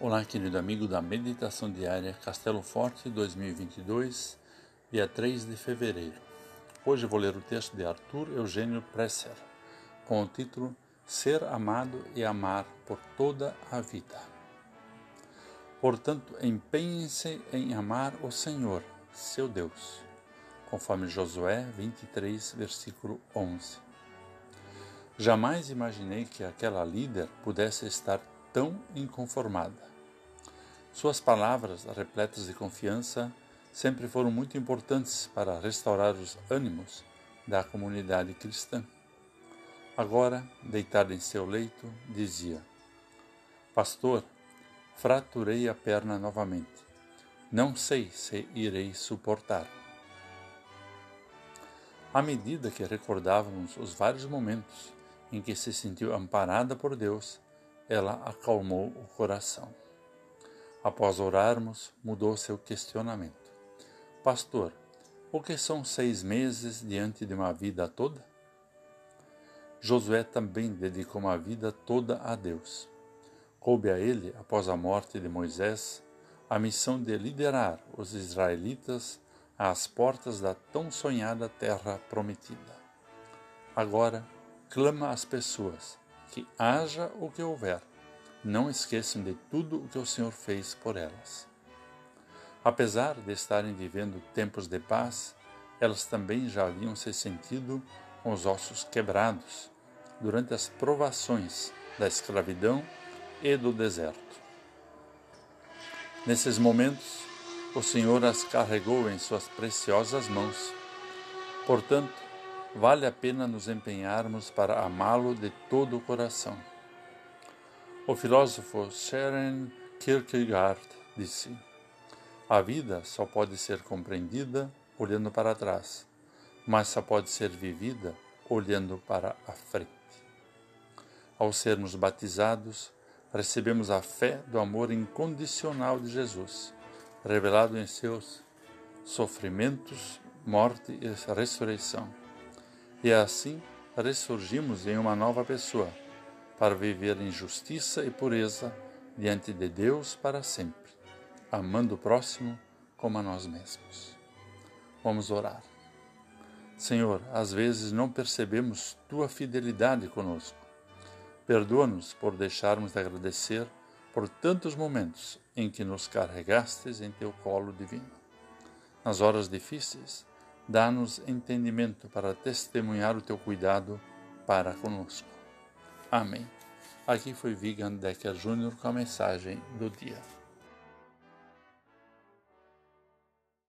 Olá, querido amigo da Meditação Diária Castelo Forte 2022, dia 3 de fevereiro. Hoje vou ler o texto de Arthur Eugênio Presser, com o título Ser amado e amar por toda a vida. Portanto, empenhem-se em amar o Senhor, seu Deus, conforme Josué 23, versículo 11. Jamais imaginei que aquela líder pudesse estar tão inconformada. Suas palavras, repletas de confiança, sempre foram muito importantes para restaurar os ânimos da comunidade cristã. Agora, deitada em seu leito, dizia: Pastor, fraturei a perna novamente. Não sei se irei suportar. À medida que recordávamos os vários momentos em que se sentiu amparada por Deus, ela acalmou o coração. Após orarmos, mudou seu questionamento. Pastor, o que são seis meses diante de uma vida toda? Josué também dedicou uma vida toda a Deus. Coube a ele, após a morte de Moisés, a missão de liderar os israelitas às portas da tão sonhada terra prometida. Agora, clama às pessoas que haja o que houver, não esqueçam de tudo o que o Senhor fez por elas. Apesar de estarem vivendo tempos de paz, elas também já haviam se sentido com os ossos quebrados durante as provações da escravidão e do deserto. Nesses momentos, o Senhor as carregou em suas preciosas mãos. Portanto, vale a pena nos empenharmos para amá-lo de todo o coração. O filósofo Søren Kierkegaard disse: A vida só pode ser compreendida olhando para trás, mas só pode ser vivida olhando para a frente. Ao sermos batizados, recebemos a fé do amor incondicional de Jesus, revelado em seus sofrimentos, morte e ressurreição. E assim ressurgimos em uma nova pessoa para viver em justiça e pureza diante de Deus para sempre, amando o próximo como a nós mesmos. Vamos orar. Senhor, às vezes não percebemos tua fidelidade conosco. Perdoa-nos por deixarmos de agradecer por tantos momentos em que nos carregastes em teu colo divino. Nas horas difíceis, dá-nos entendimento para testemunhar o teu cuidado para conosco. Amém. Aqui foi Vigan Decker Jr. com a mensagem do dia.